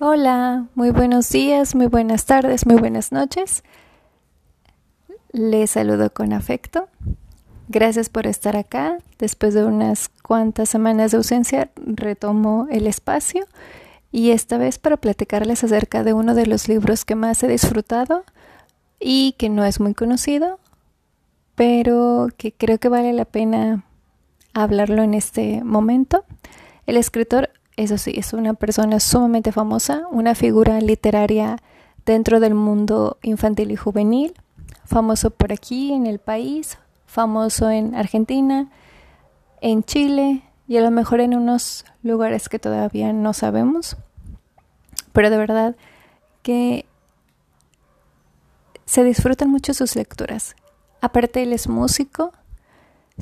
Hola, muy buenos días, muy buenas tardes, muy buenas noches. Les saludo con afecto. Gracias por estar acá. Después de unas cuantas semanas de ausencia, retomo el espacio y esta vez para platicarles acerca de uno de los libros que más he disfrutado y que no es muy conocido, pero que creo que vale la pena hablarlo en este momento. El escritor eso sí, es una persona sumamente famosa, una figura literaria dentro del mundo infantil y juvenil, famoso por aquí en el país, famoso en Argentina, en Chile y a lo mejor en unos lugares que todavía no sabemos. Pero de verdad que se disfrutan mucho sus lecturas. Aparte, él es músico,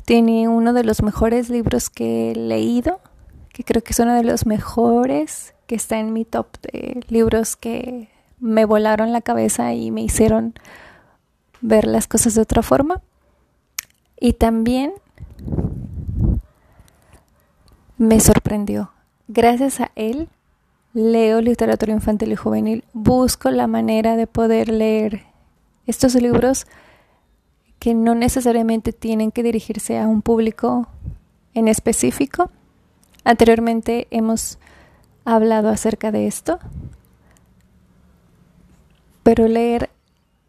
tiene uno de los mejores libros que he leído que creo que es uno de los mejores, que está en mi top de libros que me volaron la cabeza y me hicieron ver las cosas de otra forma. Y también me sorprendió. Gracias a él leo literatura infantil y juvenil, busco la manera de poder leer estos libros que no necesariamente tienen que dirigirse a un público en específico, Anteriormente hemos hablado acerca de esto, pero leer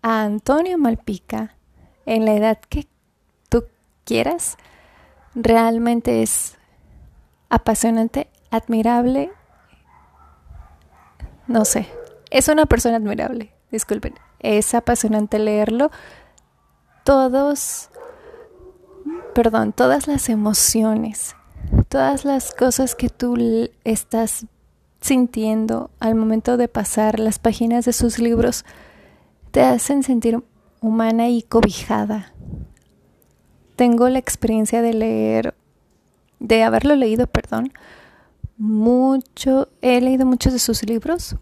a Antonio Malpica en la edad que tú quieras realmente es apasionante, admirable, no sé, es una persona admirable, disculpen, es apasionante leerlo. Todos, perdón, todas las emociones todas las cosas que tú estás sintiendo al momento de pasar las páginas de sus libros te hacen sentir humana y cobijada. Tengo la experiencia de leer, de haberlo leído, perdón, mucho, he leído muchos de sus libros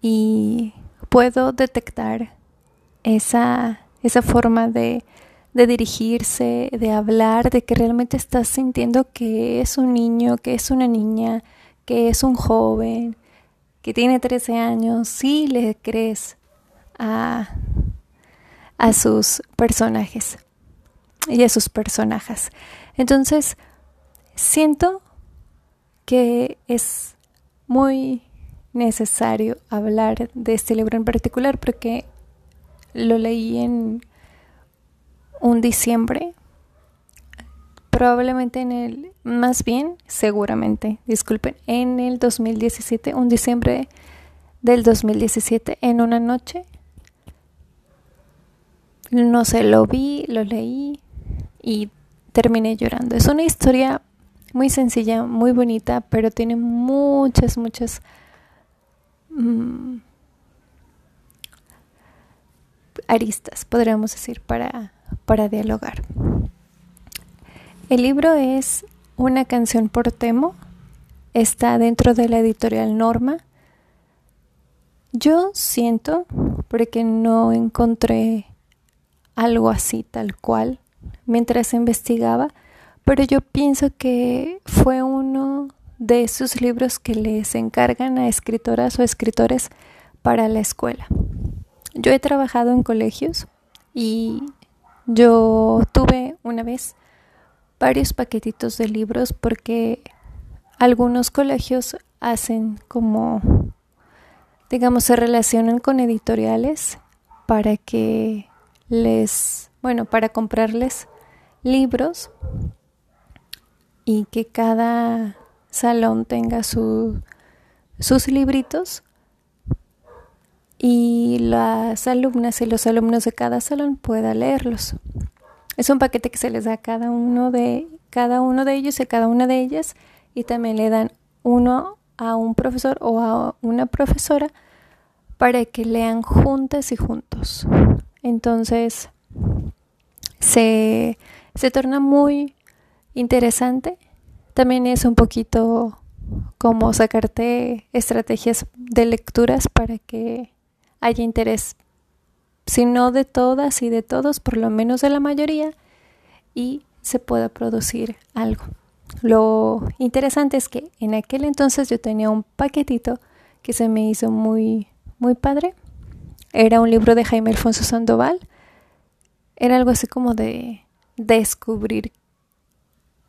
y puedo detectar esa, esa forma de de dirigirse, de hablar, de que realmente estás sintiendo que es un niño, que es una niña, que es un joven, que tiene 13 años, sí le crees a, a sus personajes y a sus personajes. Entonces, siento que es muy necesario hablar de este libro en particular porque lo leí en un diciembre, probablemente en el, más bien, seguramente, disculpen, en el 2017, un diciembre del 2017, en una noche. No sé, lo vi, lo leí y terminé llorando. Es una historia muy sencilla, muy bonita, pero tiene muchas, muchas... Mm, aristas, podríamos decir, para para dialogar. El libro es Una canción por Temo, está dentro de la editorial Norma. Yo siento, porque no encontré algo así tal cual mientras investigaba, pero yo pienso que fue uno de esos libros que les encargan a escritoras o escritores para la escuela. Yo he trabajado en colegios y yo tuve una vez varios paquetitos de libros porque algunos colegios hacen como, digamos, se relacionan con editoriales para que les, bueno, para comprarles libros y que cada salón tenga su, sus libritos y las alumnas y los alumnos de cada salón puedan leerlos. Es un paquete que se les da a cada uno de cada uno de ellos y a cada una de ellas y también le dan uno a un profesor o a una profesora para que lean juntas y juntos. Entonces se, se torna muy interesante. También es un poquito como sacarte estrategias de lecturas para que haya interés, si no de todas y de todos, por lo menos de la mayoría, y se pueda producir algo. Lo interesante es que en aquel entonces yo tenía un paquetito que se me hizo muy, muy padre. Era un libro de Jaime Alfonso Sandoval. Era algo así como de descubrir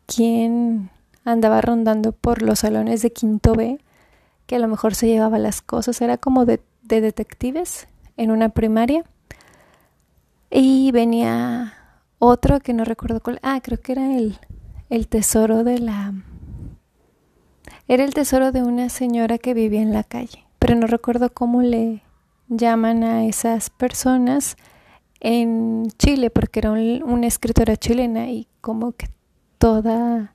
quién andaba rondando por los salones de quinto B, que a lo mejor se llevaba las cosas. Era como de, de detectives en una primaria. Y venía otro que no recuerdo cuál. Ah, creo que era el, el tesoro de la... Era el tesoro de una señora que vivía en la calle, pero no recuerdo cómo le llaman a esas personas en Chile, porque era una escritora chilena y como que toda,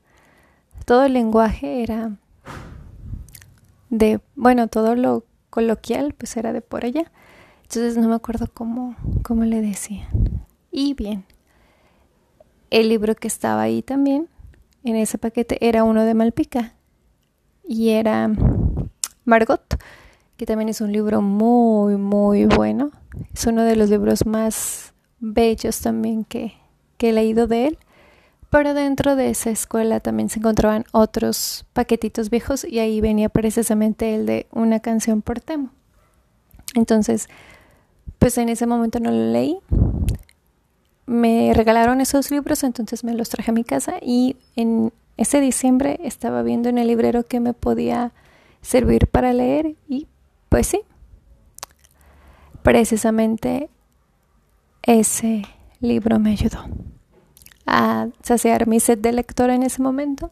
todo el lenguaje era de, bueno, todo lo coloquial pues era de por ella. Entonces no me acuerdo cómo, cómo le decían. Y bien, el libro que estaba ahí también en ese paquete era uno de Malpica y era Margot, que también es un libro muy, muy bueno. Es uno de los libros más bellos también que, que he leído de él. Pero dentro de esa escuela también se encontraban otros paquetitos viejos y ahí venía precisamente el de una canción por Temo. Entonces, pues en ese momento no lo leí, me regalaron esos libros, entonces me los traje a mi casa y en ese diciembre estaba viendo en el librero que me podía servir para leer y pues sí, precisamente ese libro me ayudó a saciar mi sed de lectora en ese momento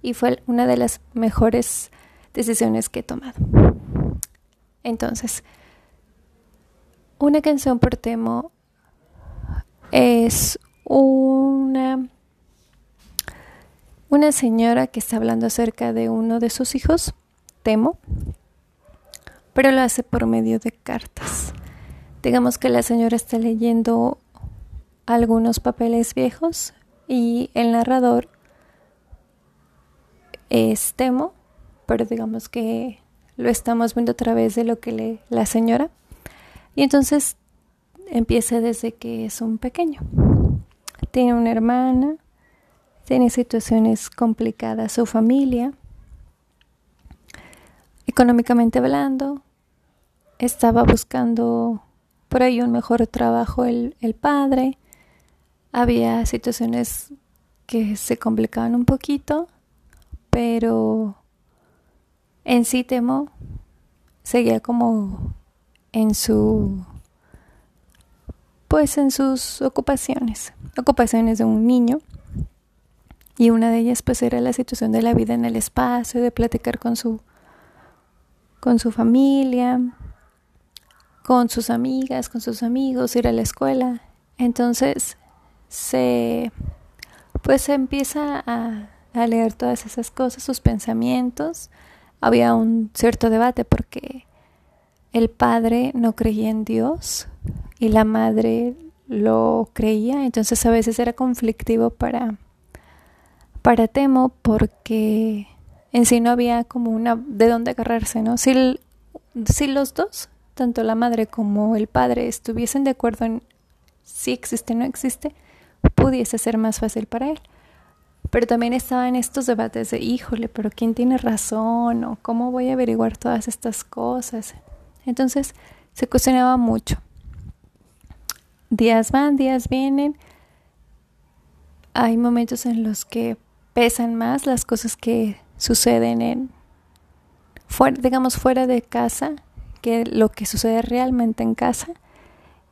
y fue una de las mejores decisiones que he tomado. Entonces, una canción por Temo es una, una señora que está hablando acerca de uno de sus hijos, Temo, pero lo hace por medio de cartas. Digamos que la señora está leyendo algunos papeles viejos y el narrador es Temo, pero digamos que lo estamos viendo a través de lo que lee la señora. Y entonces empieza desde que es un pequeño. Tiene una hermana, tiene situaciones complicadas su familia, económicamente hablando, estaba buscando por ahí un mejor trabajo el, el padre, había situaciones que se complicaban un poquito, pero en sí Temo seguía como en su pues en sus ocupaciones, ocupaciones de un niño. Y una de ellas pues era la situación de la vida en el espacio, de platicar con su con su familia, con sus amigas, con sus amigos, ir a la escuela. Entonces se pues empieza a, a leer todas esas cosas, sus pensamientos. Había un cierto debate porque el padre no creía en Dios, y la madre lo creía, entonces a veces era conflictivo para, para Temo porque en sí no había como una de dónde agarrarse, ¿no? Si, si los dos, tanto la madre como el padre, estuviesen de acuerdo en si existe o no existe, pudiese ser más fácil para él. Pero también estaba en estos debates de, híjole, pero ¿quién tiene razón? ¿O cómo voy a averiguar todas estas cosas? Entonces se cuestionaba mucho días van, días vienen. Hay momentos en los que pesan más las cosas que suceden en fuera, digamos fuera de casa que lo que sucede realmente en casa.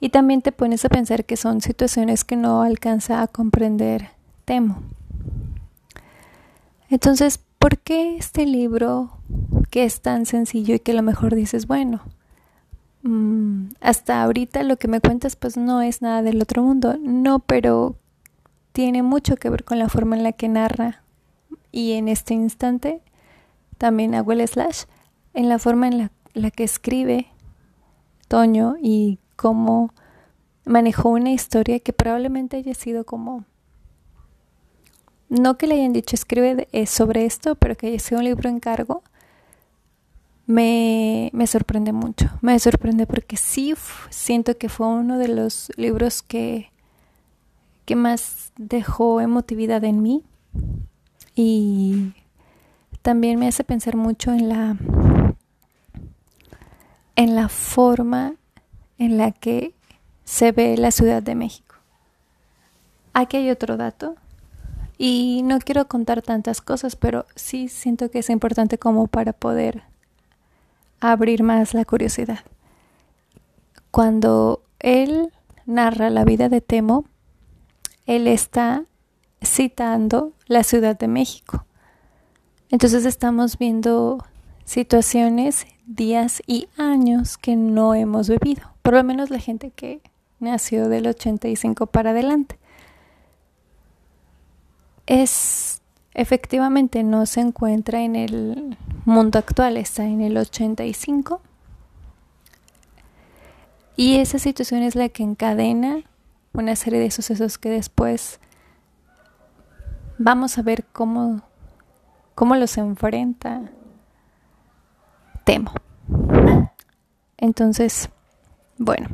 Y también te pones a pensar que son situaciones que no alcanza a comprender Temo. Entonces, ¿por qué este libro que es tan sencillo y que a lo mejor dices, bueno, Mm, hasta ahorita lo que me cuentas pues no es nada del otro mundo, no, pero tiene mucho que ver con la forma en la que narra y en este instante también hago el slash en la forma en la, la que escribe Toño y cómo manejó una historia que probablemente haya sido como no que le hayan dicho escribe eh, sobre esto, pero que haya sido un libro encargo me, me sorprende mucho. Me sorprende porque sí siento que fue uno de los libros que, que más dejó emotividad en mí y también me hace pensar mucho en la en la forma en la que se ve la Ciudad de México. Aquí hay otro dato y no quiero contar tantas cosas, pero sí siento que es importante como para poder abrir más la curiosidad. Cuando él narra la vida de Temo, él está citando la Ciudad de México. Entonces estamos viendo situaciones, días y años que no hemos vivido, por lo menos la gente que nació del 85 para adelante. Es efectivamente no se encuentra en el mundo actual, está en el 85. Y esa situación es la que encadena una serie de sucesos que después vamos a ver cómo, cómo los enfrenta Temo. Entonces, bueno,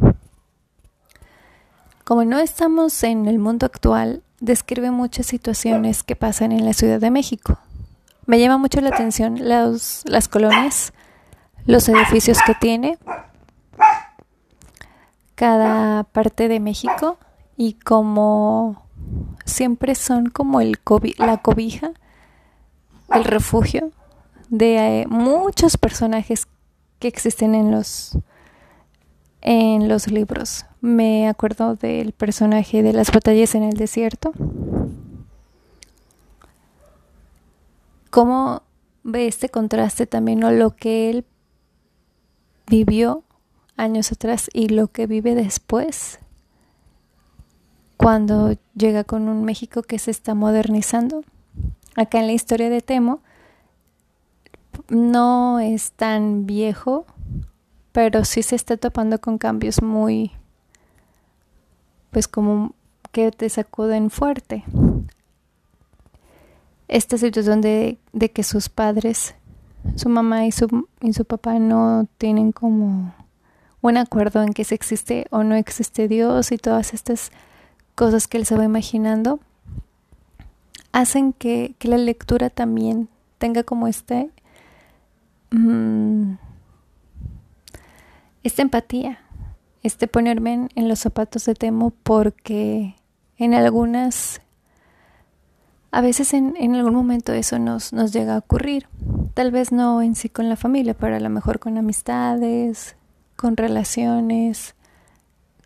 como no estamos en el mundo actual, describe muchas situaciones que pasan en la Ciudad de México. Me llama mucho la atención las colonias, los edificios que tiene cada parte de México y como siempre son como el la cobija, el refugio de eh, muchos personajes que existen en los en los libros. Me acuerdo del personaje de las batallas en el desierto. Cómo ve este contraste también o lo que él vivió años atrás y lo que vive después cuando llega con un México que se está modernizando. Acá en la historia de Temo no es tan viejo pero sí se está topando con cambios muy, pues como que te sacuden fuerte. Esta situación de, de que sus padres, su mamá y su, y su papá no tienen como un acuerdo en que si existe o no existe Dios y todas estas cosas que él se va imaginando, hacen que, que la lectura también tenga como este... Mm, esta empatía, este ponerme en, los zapatos de Temo porque en algunas, a veces en, en algún momento eso nos, nos llega a ocurrir. Tal vez no en sí con la familia, pero a lo mejor con amistades, con relaciones,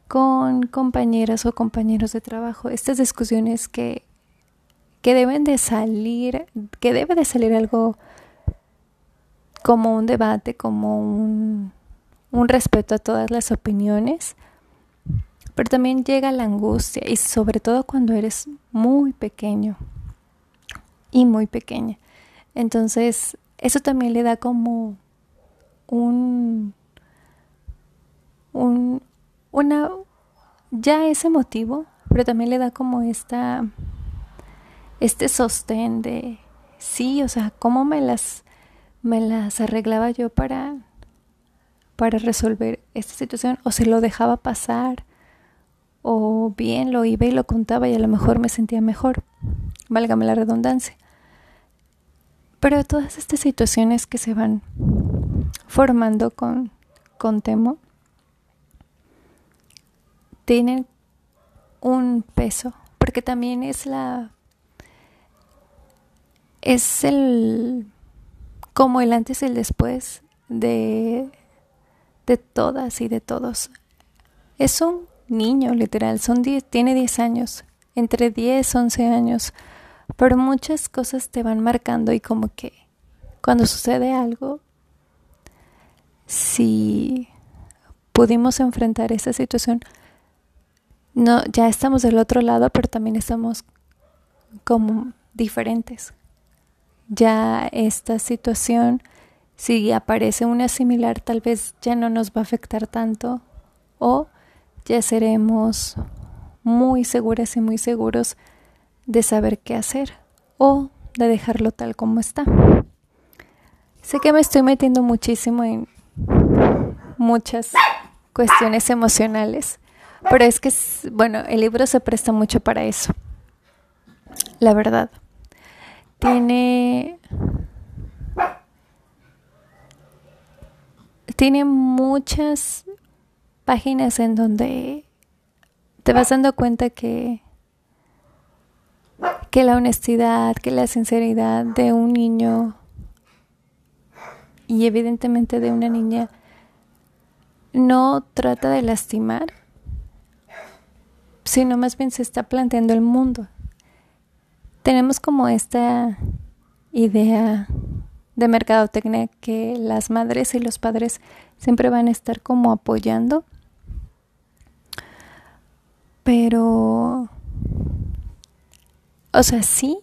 con compañeras o compañeros de trabajo. Estas discusiones que, que deben de salir, que debe de salir algo como un debate, como un un respeto a todas las opiniones, pero también llega la angustia y sobre todo cuando eres muy pequeño y muy pequeña. Entonces, eso también le da como un, un una ya ese motivo, pero también le da como esta este sostén de sí, o sea, cómo me las me las arreglaba yo para para resolver esta situación o se lo dejaba pasar o bien lo iba y lo contaba y a lo mejor me sentía mejor, válgame la redundancia. Pero todas estas situaciones que se van formando con, con Temo tienen un peso, porque también es la es el como el antes y el después de de todas y de todos. Es un niño, literal, son tiene 10 años, entre 10, 11 años, pero muchas cosas te van marcando y como que cuando sucede algo, si pudimos enfrentar esa situación, no, ya estamos del otro lado, pero también estamos como diferentes. Ya esta situación si aparece una similar, tal vez ya no nos va a afectar tanto o ya seremos muy seguras y muy seguros de saber qué hacer o de dejarlo tal como está. Sé que me estoy metiendo muchísimo en muchas cuestiones emocionales, pero es que, bueno, el libro se presta mucho para eso. La verdad. Tiene tiene muchas páginas en donde te vas dando cuenta que que la honestidad, que la sinceridad de un niño y evidentemente de una niña no trata de lastimar, sino más bien se está planteando el mundo. Tenemos como esta idea de mercadotecnia que las madres y los padres siempre van a estar como apoyando, pero, o sea, sí,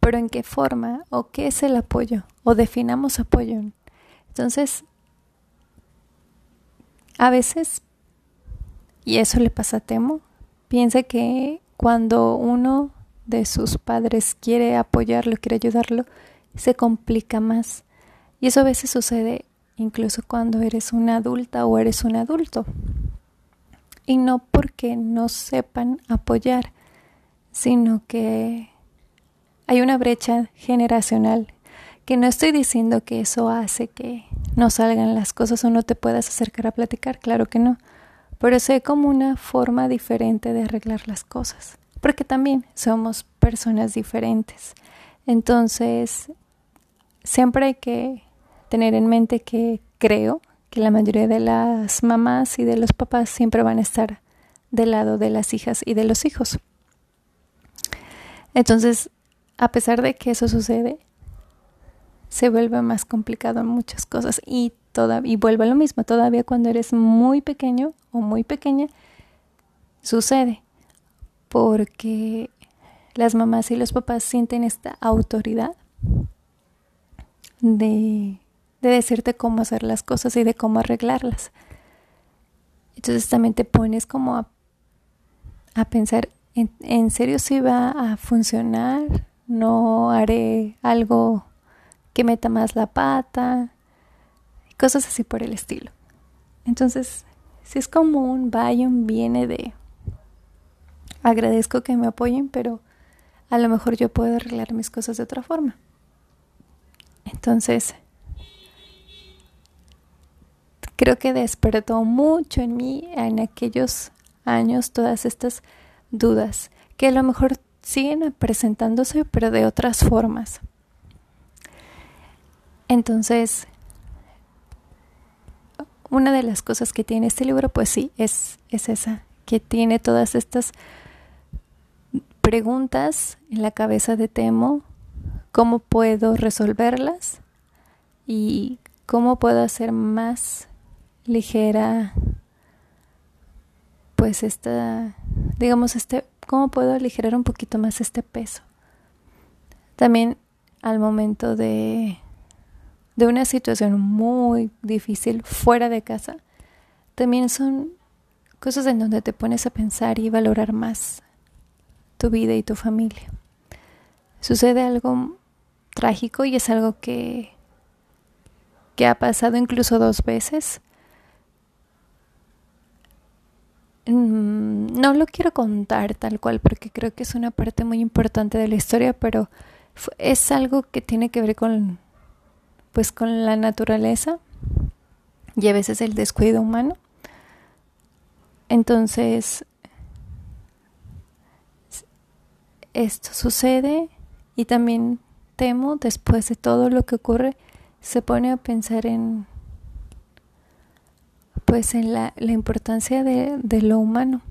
pero ¿en qué forma? ¿O qué es el apoyo? ¿O definamos apoyo? Entonces, a veces, y eso le pasa a Temo, piensa que cuando uno de sus padres quiere apoyarlo, quiere ayudarlo, se complica más. Y eso a veces sucede incluso cuando eres una adulta o eres un adulto. Y no porque no sepan apoyar, sino que hay una brecha generacional que no estoy diciendo que eso hace que no salgan las cosas o no te puedas acercar a platicar, claro que no, pero sé como una forma diferente de arreglar las cosas, porque también somos personas diferentes. Entonces, siempre hay que tener en mente que creo que la mayoría de las mamás y de los papás siempre van a estar del lado de las hijas y de los hijos. Entonces, a pesar de que eso sucede, se vuelve más complicado en muchas cosas y, toda, y vuelve a lo mismo, todavía cuando eres muy pequeño o muy pequeña, sucede, porque las mamás y los papás sienten esta autoridad de, de decirte cómo hacer las cosas y de cómo arreglarlas. Entonces también te pones como a, a pensar, ¿en, ¿en serio si va a funcionar? ¿No haré algo que meta más la pata? Cosas así por el estilo. Entonces, si es como un vaya, un viene de agradezco que me apoyen, pero a lo mejor yo puedo arreglar mis cosas de otra forma. Entonces, creo que despertó mucho en mí en aquellos años todas estas dudas que a lo mejor siguen presentándose pero de otras formas. Entonces, una de las cosas que tiene este libro, pues sí, es, es esa, que tiene todas estas preguntas en la cabeza de Temo cómo puedo resolverlas y cómo puedo hacer más ligera pues esta digamos este cómo puedo aligerar un poquito más este peso. También al momento de de una situación muy difícil fuera de casa también son cosas en donde te pones a pensar y valorar más tu vida y tu familia. Sucede algo trágico y es algo que, que ha pasado incluso dos veces. Mm, no lo quiero contar tal cual porque creo que es una parte muy importante de la historia, pero es algo que tiene que ver con pues con la naturaleza y a veces el descuido humano. Entonces esto sucede y también temo, después de todo lo que ocurre, se pone a pensar en pues en la, importancia de, de, lo humano.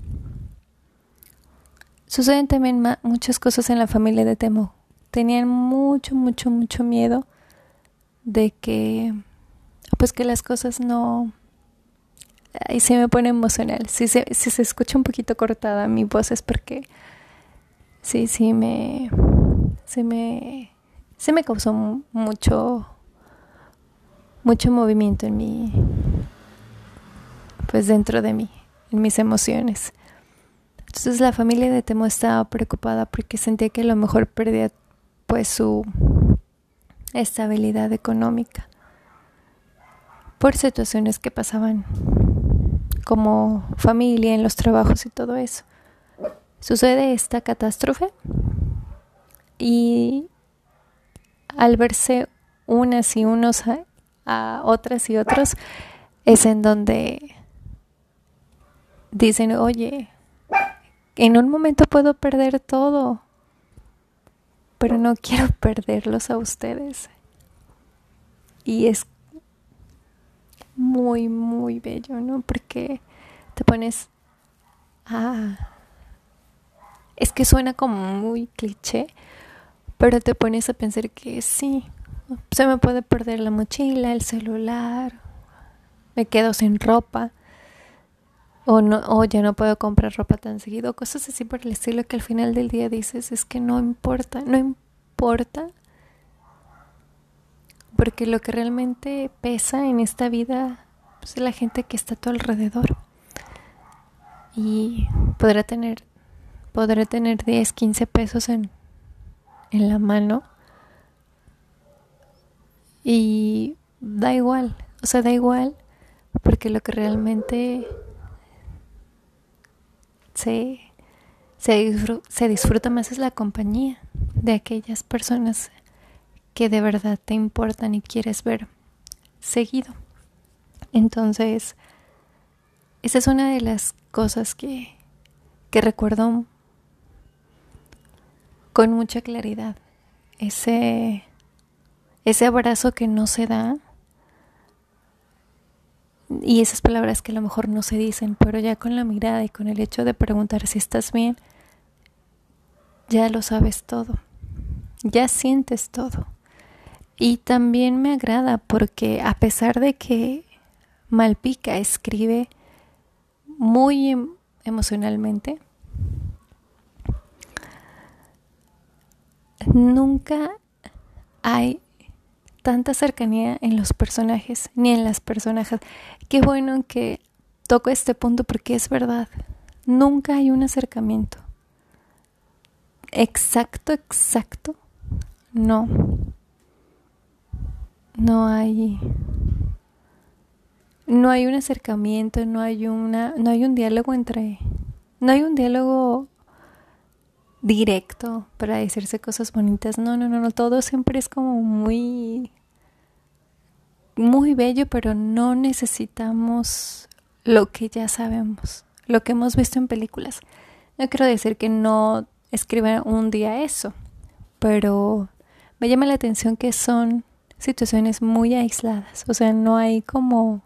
Suceden también muchas cosas en la familia de Temo. Tenían mucho, mucho, mucho miedo de que pues que las cosas no y se me pone emocional. Si se, si se escucha un poquito cortada mi voz es porque sí, sí me se me se me causó mucho mucho movimiento en mi pues dentro de mí, en mis emociones. Entonces la familia de Temo estaba preocupada porque sentía que a lo mejor perdía pues su estabilidad económica por situaciones que pasaban como familia en los trabajos y todo eso. Sucede esta catástrofe y al verse unas y unos a, otras y otros, es en donde dicen, oye, en un momento puedo perder todo, pero no quiero perderlos a ustedes. Y es muy, muy bello, ¿no? Porque te pones a... Es que suena como muy cliché, pero te pones a pensar que sí, se me puede perder la mochila, el celular, me quedo sin ropa, o, no, o ya no puedo comprar ropa tan seguido, cosas así por el estilo que al final del día dices, es que no importa, no importa, porque lo que realmente pesa en esta vida pues, es la gente que está a tu alrededor. Y podrá tener, podrá tener 10, 15 pesos en, en la mano. Y da igual, o sea, da igual, porque lo que realmente se, se, disfruta más es la compañía de aquellas personas que de verdad te importan y quieres ver seguido. Entonces, esa es una de las cosas que, que recuerdo con mucha claridad. Ese, ese abrazo que no se da y esas palabras que a lo mejor no se dicen, pero ya con la mirada y con el hecho de preguntar si estás bien, ya lo sabes todo, ya sientes todo. Y también me agrada porque a pesar de que Malpica escribe muy em, emocionalmente, nunca hay tanta cercanía en los personajes ni en las personajes. Qué bueno que toco este punto porque es verdad. Nunca hay un acercamiento. Exacto, exacto. No. No hay no hay un acercamiento, no hay una no hay un diálogo entre no hay un diálogo directo para decirse cosas bonitas. No, no, no, no, todo siempre es como muy muy bello, pero no necesitamos lo que ya sabemos, lo que hemos visto en películas. No quiero decir que no escriba un día eso, pero me llama la atención que son situaciones muy aisladas, o sea, no hay como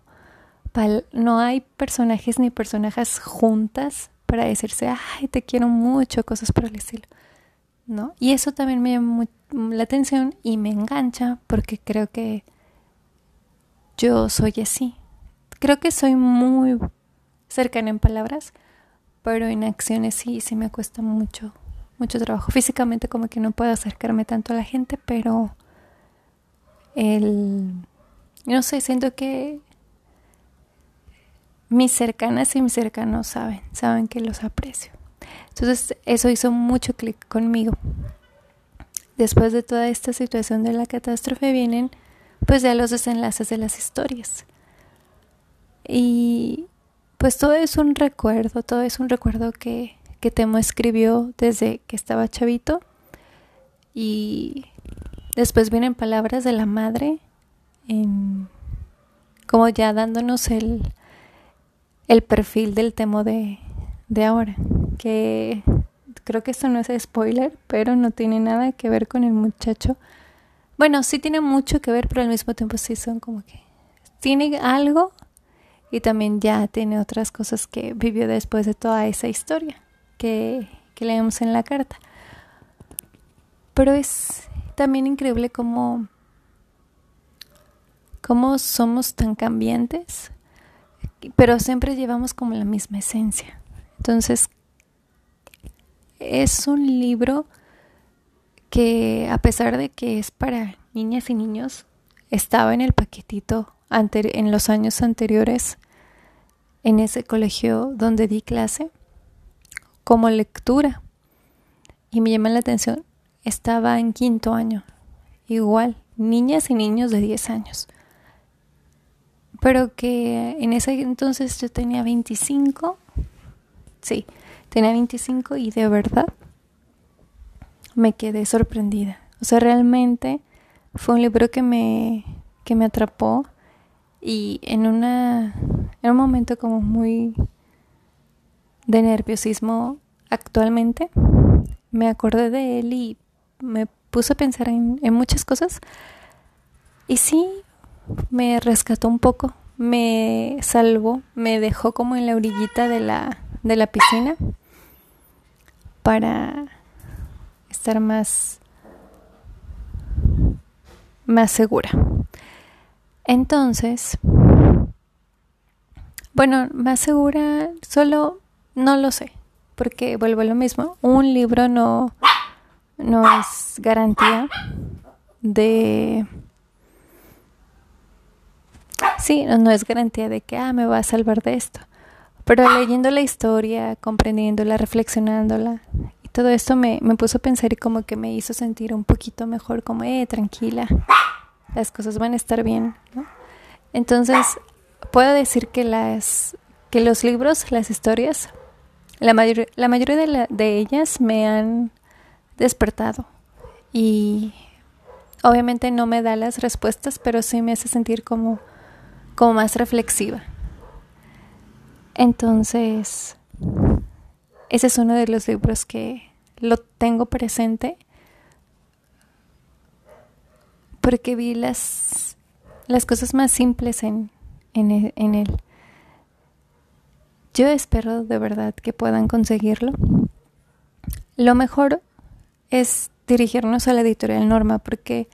no hay personajes ni personajes juntas para decirse, ay, te quiero mucho, cosas por el estilo. ¿No? Y eso también me llama la atención y me engancha porque creo que yo soy así. Creo que soy muy cercana en palabras, pero en acciones sí, sí me cuesta mucho, mucho trabajo. Físicamente como que no puedo acercarme tanto a la gente, pero el, no sé, siento que mis cercanas y mis cercanos saben, saben que los aprecio. Entonces eso hizo mucho clic conmigo. Después de toda esta situación de la catástrofe vienen pues ya los desenlaces de las historias. Y pues todo es un recuerdo, todo es un recuerdo que, que Temo escribió desde que estaba chavito. Y después vienen palabras de la madre, en, como ya dándonos el, el perfil del Temo de, de ahora. Que creo que esto no es spoiler, pero no tiene nada que ver con el muchacho bueno, sí tiene mucho que ver, pero al mismo tiempo sí son como que tiene algo y también ya tiene otras cosas que vivió después de toda esa historia que, que leemos en la carta. Pero es también increíble cómo, cómo somos tan cambiantes, pero siempre llevamos como la misma esencia. Entonces, es un libro que a pesar de que es para niñas y niños, estaba en el paquetito en los años anteriores en ese colegio donde di clase como lectura. Y me llama la atención, estaba en quinto año, igual, niñas y niños de 10 años. Pero que en ese entonces yo tenía 25, sí, tenía 25 y de verdad me quedé sorprendida. O sea, realmente fue un libro que me, que me atrapó y en una en un momento como muy de nerviosismo actualmente me acordé de él y me puse a pensar en, en muchas cosas y sí me rescató un poco me salvó me dejó como en la orillita de la de la piscina para estar más más segura. Entonces, bueno, más segura, solo no lo sé, porque vuelvo a lo mismo, un libro no, no es garantía de... Sí, no, es garantía de que, ah, me va a salvar de esto. Pero leyendo la historia, comprendiéndola, reflexionándola, y todo esto me, me puso a pensar y como que me hizo sentir un poquito mejor, como, eh, tranquila, las cosas van a estar bien. Entonces, puedo decir que las que los libros, las historias, la, mayor, la mayoría de, de ellas me han despertado y obviamente no me da las respuestas, pero sí me hace sentir como, como más reflexiva. Entonces, ese es uno de los libros que lo tengo presente porque vi las, las cosas más simples en, en, e, en él. Yo espero de verdad que puedan conseguirlo. Lo mejor es dirigirnos a la editorial Norma porque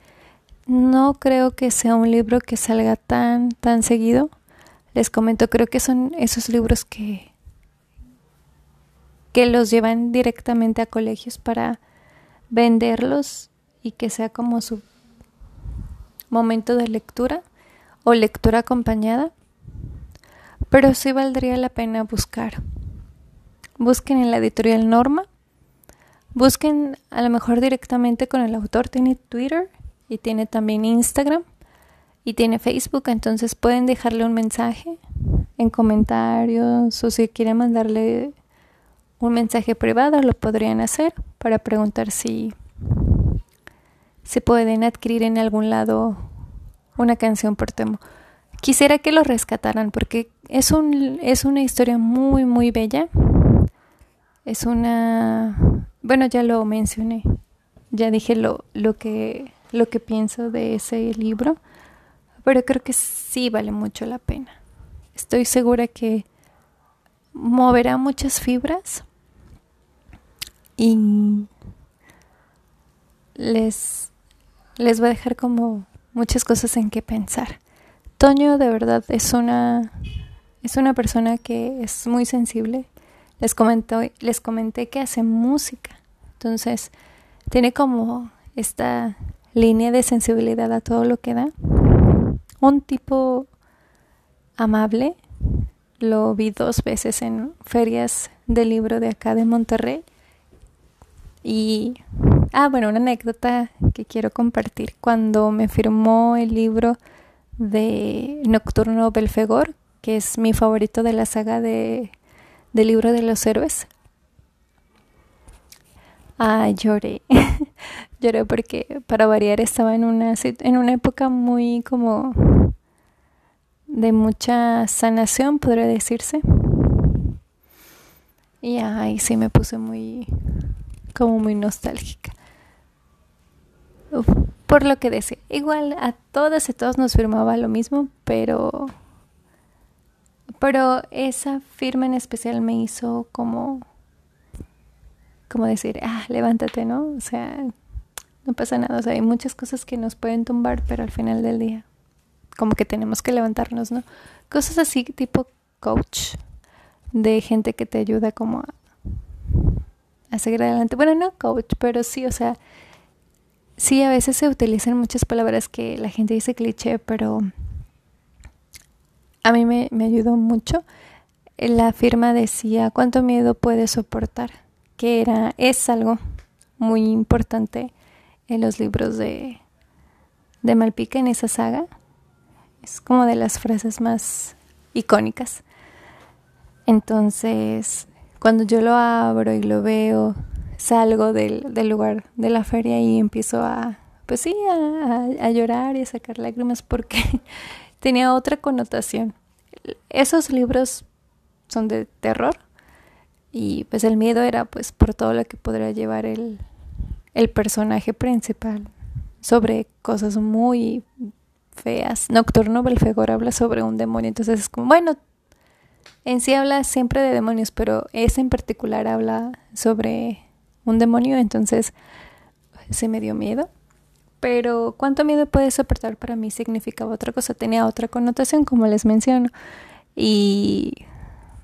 no creo que sea un libro que salga tan tan seguido. Les comento, creo que son esos libros que que los llevan directamente a colegios para venderlos y que sea como su momento de lectura o lectura acompañada, pero sí valdría la pena buscar. Busquen en la editorial Norma, busquen a lo mejor directamente con el autor, tiene Twitter y tiene también Instagram y tiene Facebook, entonces pueden dejarle un mensaje en comentarios o si quieren mandarle un mensaje privado lo podrían hacer para preguntar si se pueden adquirir en algún lado una canción por Temo. Quisiera que lo rescataran porque es, un, es una historia muy, muy bella. Es una... Bueno, ya lo mencioné. Ya dije lo, lo, que, lo que pienso de ese libro. Pero creo que sí vale mucho la pena. Estoy segura que moverá muchas fibras y les les va a dejar como muchas cosas en que pensar. Toño de verdad es una es una persona que es muy sensible. Les comenté, les comenté que hace música. Entonces, tiene como esta línea de sensibilidad a todo lo que da. Un tipo amable. Lo vi dos veces en ferias de libro de acá de Monterrey. Y Ah, bueno, una anécdota que quiero compartir. Cuando me firmó el libro de Nocturno Belfegor, que es mi favorito de la saga de, del libro de los héroes. Ah, lloré. lloré porque para variar estaba en una, en una época muy como de mucha sanación, podría decirse. Y ahí sí me puse muy, como muy nostálgica por lo que decía. Igual a todas y todos nos firmaba lo mismo, pero pero esa firma en especial me hizo como como decir, ah, levántate, ¿no? O sea, no pasa nada, o sea, hay muchas cosas que nos pueden tumbar, pero al final del día como que tenemos que levantarnos, ¿no? Cosas así tipo coach de gente que te ayuda como a, a seguir adelante. Bueno, no coach, pero sí, o sea, Sí, a veces se utilizan muchas palabras que la gente dice cliché, pero a mí me, ayudó mucho. La firma decía cuánto miedo puedes soportar, que era, es algo muy importante en los libros de, de Malpica, en esa saga. Es como de las frases más icónicas. Entonces, cuando yo lo abro y lo veo, salgo del, del lugar de la feria y empiezo a, pues sí, a, a, llorar y a sacar lágrimas porque tenía otra connotación. Esos libros son de terror y pues el miedo era pues por todo lo que podría llevar el, el personaje principal sobre cosas muy feas. Nocturno Belfegor habla sobre un demonio, entonces es como, bueno, en sí habla siempre de demonios, pero ese en particular habla sobre un demonio, entonces se me dio miedo. Pero cuánto miedo puede soportar para mí significaba otra cosa, tenía otra connotación, como les menciono. Y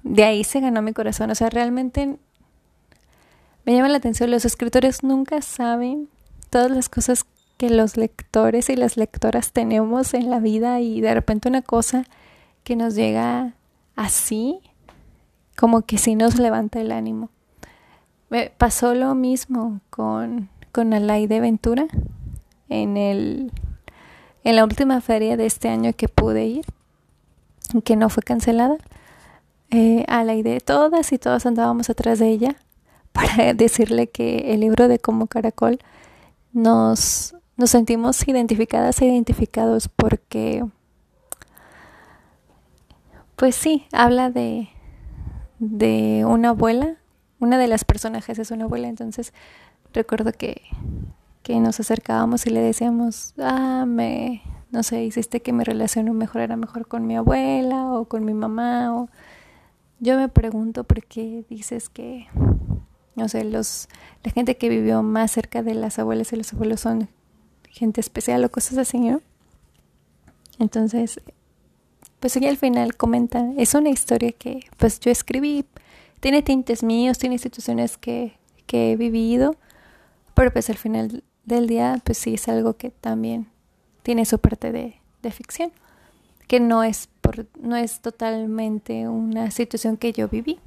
de ahí se ganó mi corazón. O sea, realmente me llama la atención, los escritores nunca saben todas las cosas que los lectores y las lectoras tenemos en la vida y de repente una cosa que nos llega así, como que sí nos levanta el ánimo. Me pasó lo mismo con, con de Ventura en, el, en la última feria de este año que pude ir, que no fue cancelada. Eh, de todas y todos andábamos atrás de ella para decirle que el libro de Como Caracol nos, nos sentimos identificadas e identificados porque, pues sí, habla de, de una abuela, una de las personajes es una abuela, entonces recuerdo que, que nos acercábamos y le decíamos, ah, me, no sé, hiciste que mi relación mejorara mejor con mi abuela o con mi mamá o yo me pregunto por qué dices que no sé, los la gente que vivió más cerca de las abuelas y los abuelos son gente especial o cosas así, ¿no? Entonces, pues aquí al final comenta, es una historia que pues yo escribí, tiene tintes míos, tiene situaciones que, que he vivido, pero pues al final del día pues sí es algo que también tiene su parte de, de ficción, que no es, por, no es totalmente una situación que yo viví.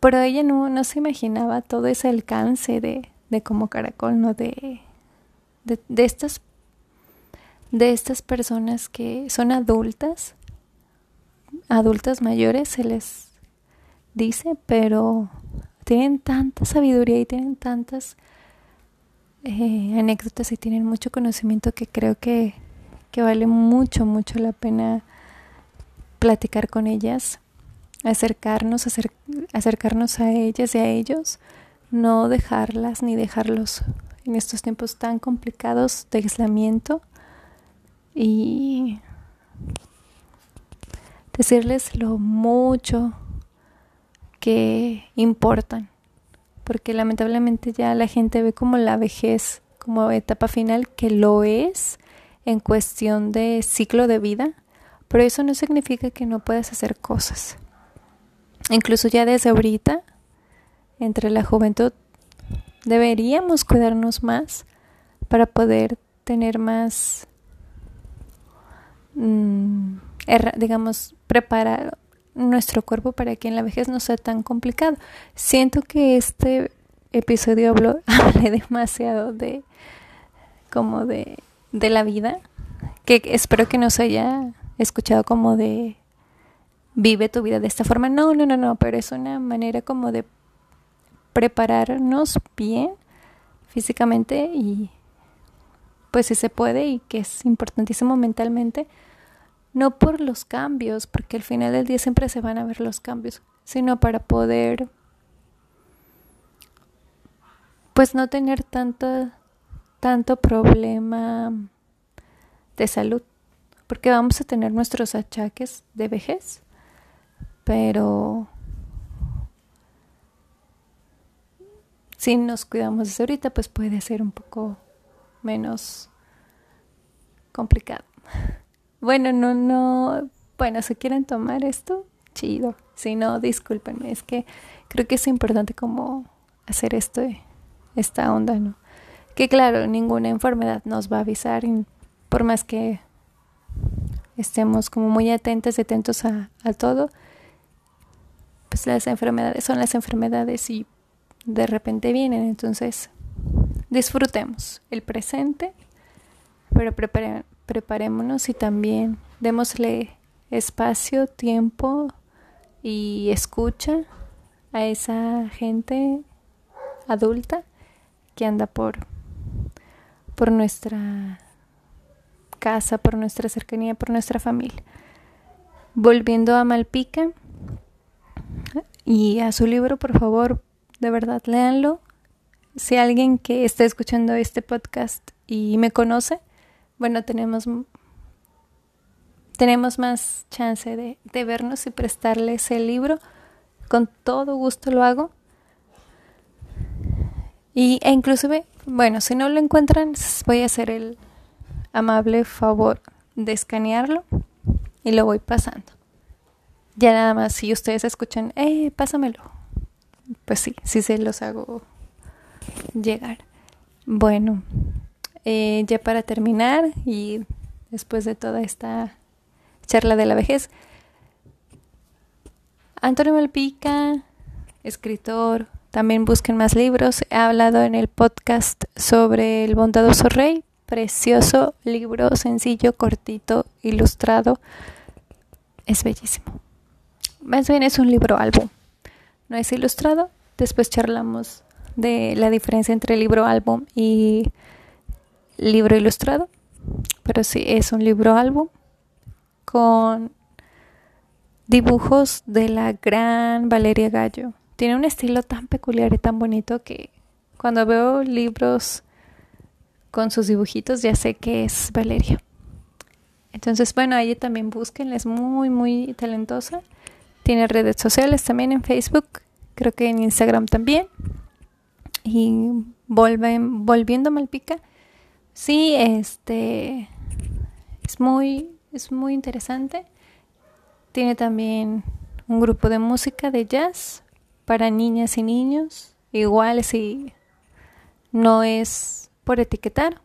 Pero ella no, no se imaginaba todo ese alcance de, de como caracol, ¿no? De, de, estas de estas personas que son adultas, adultas mayores se les dice, pero tienen tanta sabiduría y tienen tantas eh, anécdotas y tienen mucho conocimiento que creo que, que vale mucho, mucho la pena platicar con ellas, acercarnos, acercarnos a ellas y a ellos no dejarlas ni dejarlos en estos tiempos tan complicados de aislamiento y decirles lo mucho que importan, porque lamentablemente ya la gente ve como la vejez como etapa final, que lo es en cuestión de ciclo de vida, pero eso no significa que no puedas hacer cosas. Incluso ya desde ahorita entre la juventud deberíamos cuidarnos más para poder tener más, mm, digamos, preparar nuestro cuerpo para que en la vejez no sea tan complicado. Siento que este episodio habló, hablé demasiado de como de, de la vida, que espero que no se haya escuchado como de vive tu vida de esta forma. No, no, no, no, pero es una manera como de prepararnos bien físicamente y pues si se puede y que es importantísimo mentalmente, no por los cambios, porque al final del día siempre se van a ver los cambios, sino para poder pues no tener tanto tanto problema de salud, porque vamos a tener nuestros achaques de vejez, pero si nos cuidamos desde ahorita, pues puede ser un poco menos complicado. Bueno, no, no, bueno, si quieren tomar esto, chido. Si no, discúlpenme, es que creo que es importante como hacer esto, esta onda, ¿no? Que claro, ninguna enfermedad nos va a avisar, por más que estemos como muy atentos, atentos a, a todo, pues las enfermedades son las enfermedades y de repente vienen. Entonces, disfrutemos el presente, pero preparémonos y también démosle espacio, tiempo y escucha a esa gente adulta que anda por por nuestra casa, por nuestra cercanía, por nuestra familia. Volviendo a Malpica y a su libro, por favor, de verdad, léanlo. Si alguien que está escuchando este podcast y me conoce, bueno, tenemos tenemos más chance de, vernos y prestarles el libro. Con todo gusto lo hago. Y, e inclusive, bueno, si no lo encuentran, voy a hacer el amable favor de escanearlo y lo voy pasando. Ya nada más, si ustedes escuchan, eh, pásamelo. Pues sí, sí se los hago llegar. Bueno, eh, ya para terminar y después de toda esta charla de la vejez, Antonio Malpica, escritor, también busquen más libros. He hablado en el podcast sobre El bondadoso rey, precioso libro, sencillo, cortito, ilustrado. Es bellísimo. Más bien es un libro álbum. No es ilustrado. Después charlamos de la diferencia entre libro álbum y libro ilustrado. Pero sí, es un libro álbum con dibujos de la gran Valeria Gallo. Tiene un estilo tan peculiar y tan bonito que cuando veo libros con sus dibujitos ya sé que es Valeria. Entonces, bueno, ella también búsquenla, es muy, muy talentosa. Tiene redes sociales también en Facebook, creo que en Instagram también. Y volven, volviendo Malpica, sí, este es muy, es muy interesante. Tiene también un grupo de música de jazz para niñas y niños, igual si no es por etiquetar.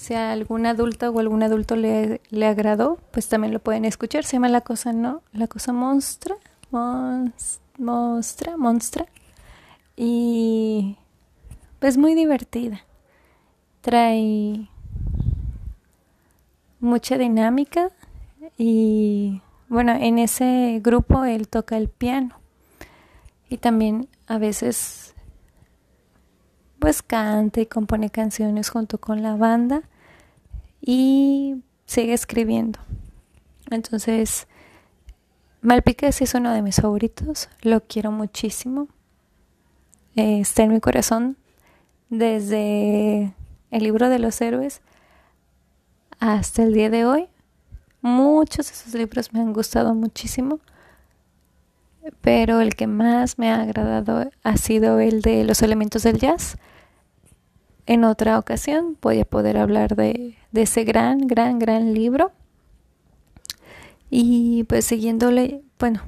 Si a algún adulto o algún adulto le, le agradó, pues también lo pueden escuchar. Se llama La Cosa No, La Cosa Monstra, Monstra, Monstra. Y pues muy divertida. Trae mucha dinámica y bueno, en ese grupo él toca el piano y también a veces pues canta y compone canciones junto con la banda y sigue escribiendo. Entonces, Malpica es uno de mis favoritos, lo quiero muchísimo. está en mi corazón desde el libro de los héroes hasta el día de hoy. Muchos de esos libros me han gustado muchísimo, pero el que más me ha agradado ha sido el de los elementos del jazz. En otra ocasión voy a poder hablar de, de ese gran, gran, gran libro. Y pues siguiéndole, bueno,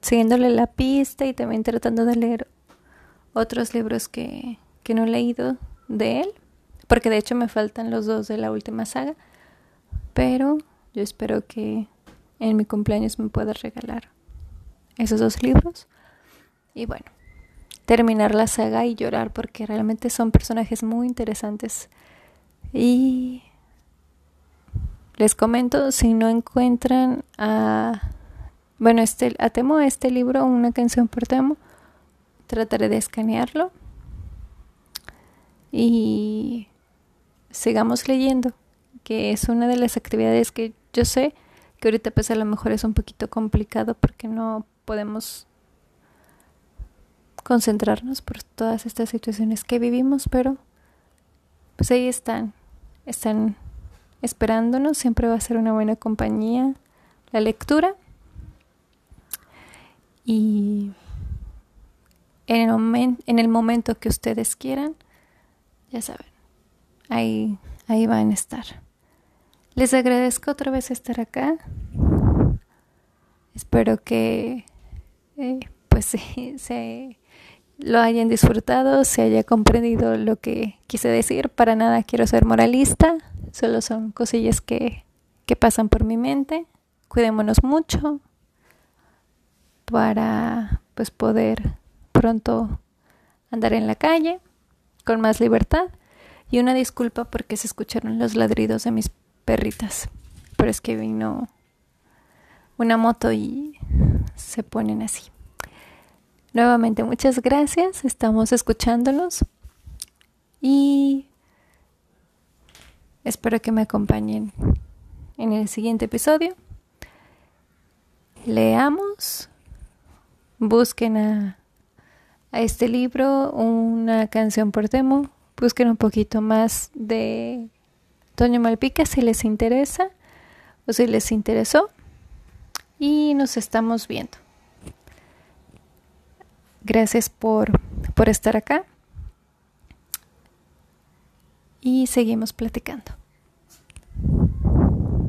siguiéndole la pista y también tratando de leer otros libros que, que no he leído de él porque de hecho me faltan los dos de la última saga, pero yo espero que en mi cumpleaños me pueda regalar esos dos libros. Y bueno, terminar la saga y llorar porque realmente son personajes muy interesantes. Y les comento, si no encuentran a... Bueno, este, a Temo, este libro, una canción por Temo, trataré de escanearlo. Y sigamos leyendo, que es una de las actividades que yo sé que ahorita pues a lo mejor es un poquito complicado porque no podemos concentrarnos por todas estas situaciones que vivimos, pero pues ahí están, están esperándonos, siempre va a ser una buena compañía la lectura y en el, en el momento que ustedes quieran, ya saben, ahí, ahí van a estar. Les agradezco otra vez estar acá. Espero que eh, pues se lo hayan disfrutado, se haya comprendido lo que quise decir. Para nada quiero ser moralista, solo son cosillas que, que pasan por mi mente. Cuidémonos mucho para pues poder pronto andar en la calle con más libertad y una disculpa porque se escucharon los ladridos de mis perritas. Pero es que vino una moto y se ponen así. Nuevamente, muchas gracias. Estamos escuchándolos. Y Espero que me acompañen en el siguiente episodio. Leamos, busquen a, a este libro una canción por demo, busquen un poquito más de Toño Malpica si les interesa o si les interesó y nos estamos viendo. Gracias por, por estar acá y seguimos platicando.